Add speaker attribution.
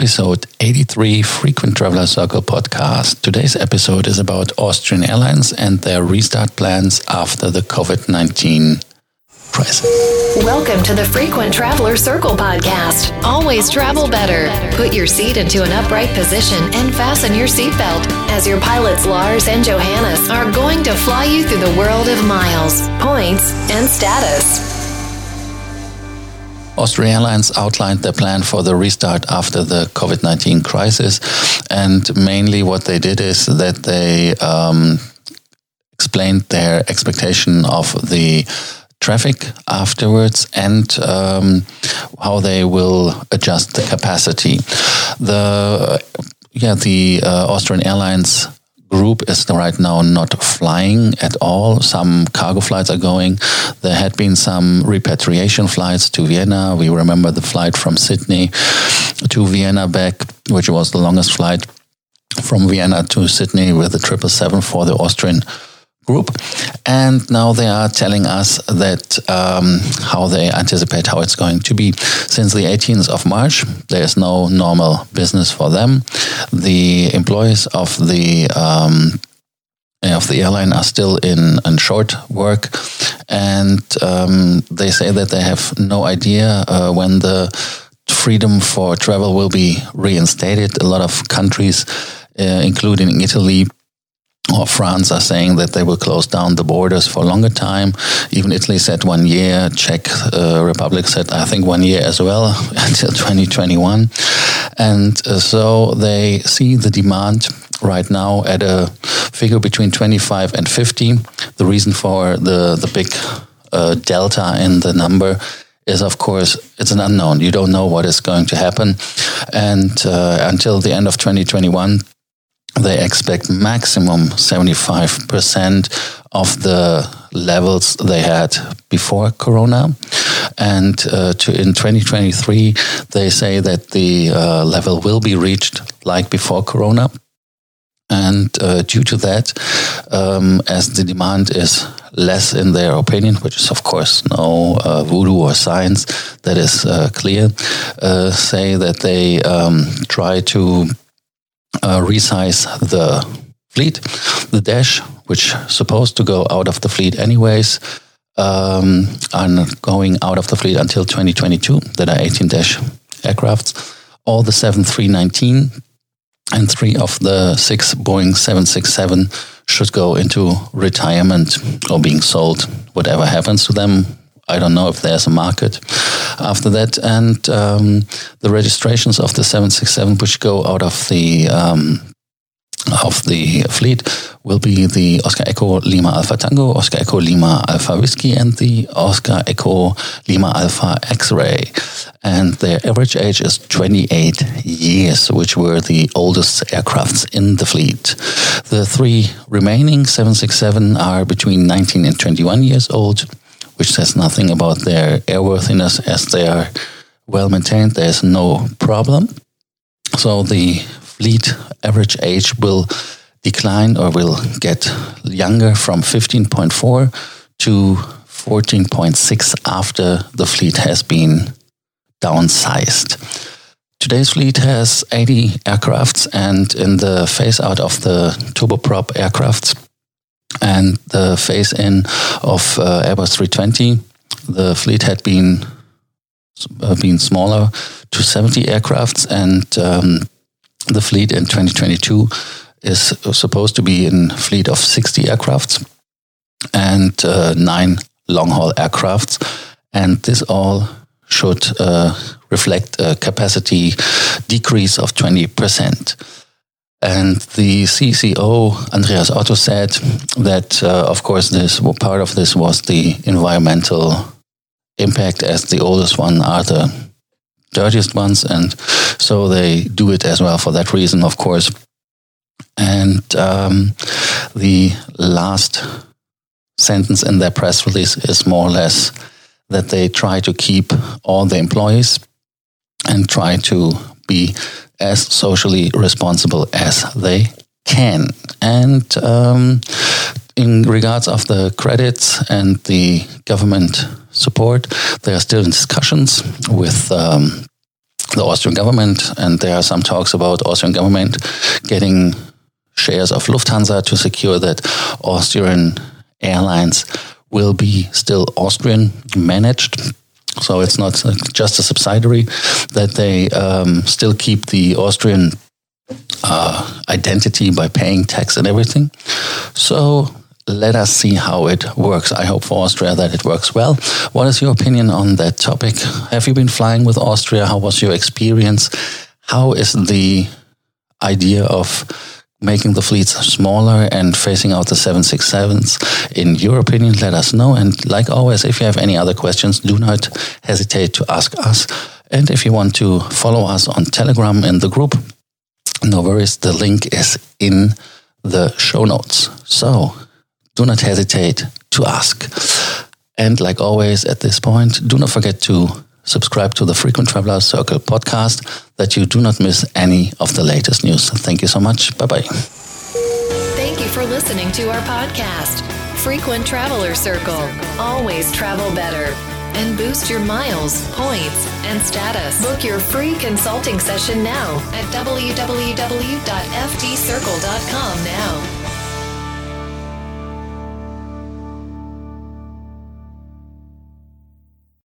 Speaker 1: episode 83 Frequent Traveler Circle podcast. Today's episode is about Austrian Airlines and their restart plans after the COVID 19 crisis.
Speaker 2: Welcome to the Frequent Traveler Circle podcast. Always travel better. Put your seat into an upright position and fasten your seatbelt as your pilots Lars and Johannes are going to fly you through the world of miles, points, and status.
Speaker 1: Austrian Airlines outlined their plan for the restart after the COVID 19 crisis. And mainly what they did is that they um, explained their expectation of the traffic afterwards and um, how they will adjust the capacity. The yeah, the uh, Austrian Airlines group is right now not flying at all. Some cargo flights are going. There had been some repatriation flights to Vienna. We remember the flight from Sydney to Vienna back, which was the longest flight from Vienna to Sydney with the 777 for the Austrian group. And now they are telling us that um, how they anticipate how it's going to be. Since the 18th of March, there is no normal business for them. The employees of the um, of the airline are still in, in short work, and um, they say that they have no idea uh, when the freedom for travel will be reinstated. A lot of countries, uh, including Italy, or France are saying that they will close down the borders for a longer time. Even Italy said one year. Czech uh, Republic said, I think, one year as well until 2021. And uh, so they see the demand right now at a figure between 25 and 50. The reason for the, the big uh, delta in the number is of course it's an unknown. You don't know what is going to happen, and uh, until the end of 2021, they expect maximum 75% of the levels they had before corona. And uh, to, in 2023 they say that the uh, level will be reached like before corona. And uh, due to that um, as the demand is less in their opinion which is of course no uh, voodoo or science that is uh, clear uh, say that they um, try to uh, resize the fleet. The Dash, which supposed to go out of the fleet anyways, um, are going out of the fleet until 2022. That are 18 Dash aircrafts. All the 7319 and three of the six Boeing 767 should go into retirement or being sold. Whatever happens to them, I don't know if there's a market after that. And um, the registrations of the 767, which go out of the um, of the fleet, will be the Oscar Echo Lima Alpha Tango, Oscar Echo Lima Alpha Whiskey, and the Oscar Echo Lima Alpha X-Ray. And their average age is 28 years, which were the oldest aircrafts in the fleet. The three remaining 767 are between 19 and 21 years old which says nothing about their airworthiness as they are well maintained. There's no problem. So the fleet average age will decline or will get younger from 15.4 to 14.6 after the fleet has been downsized. Today's fleet has 80 aircrafts, and in the phase out of the turboprop aircrafts, and the phase in of uh, Airbus 320, the fleet had been uh, been smaller to 70 aircrafts, and um, the fleet in 2022 is supposed to be in fleet of 60 aircrafts and uh, nine long haul aircrafts, and this all should uh, reflect a capacity decrease of 20 percent. And the CCO, Andreas Otto, said that, uh, of course, this part of this was the environmental impact, as the oldest one are the dirtiest ones. And so they do it as well for that reason, of course. And um, the last sentence in their press release is more or less that they try to keep all the employees and try to be as socially responsible as they can. And um, in regards of the credits and the government support, they are still in discussions with um, the Austrian government, and there are some talks about Austrian government getting shares of Lufthansa to secure that Austrian airlines will be still Austrian managed. So it's not just a subsidiary that they um, still keep the Austrian uh, identity by paying tax and everything. So let us see how it works. I hope for Austria that it works well. What is your opinion on that topic? Have you been flying with Austria? How was your experience? How is the idea of making the fleets smaller and phasing out the 767s. In your opinion, let us know. And like always, if you have any other questions, do not hesitate to ask us. And if you want to follow us on Telegram in the group, no worries, the link is in the show notes. So do not hesitate to ask. And like always at this point, do not forget to subscribe to the Frequent Traveler Circle podcast that you do not miss any of the latest news. Thank you so much. Bye bye.
Speaker 2: Thank you for listening to our podcast, Frequent Traveler Circle. Always travel better and boost your miles, points, and status. Book your free consulting session now at www.ftcircle.com now.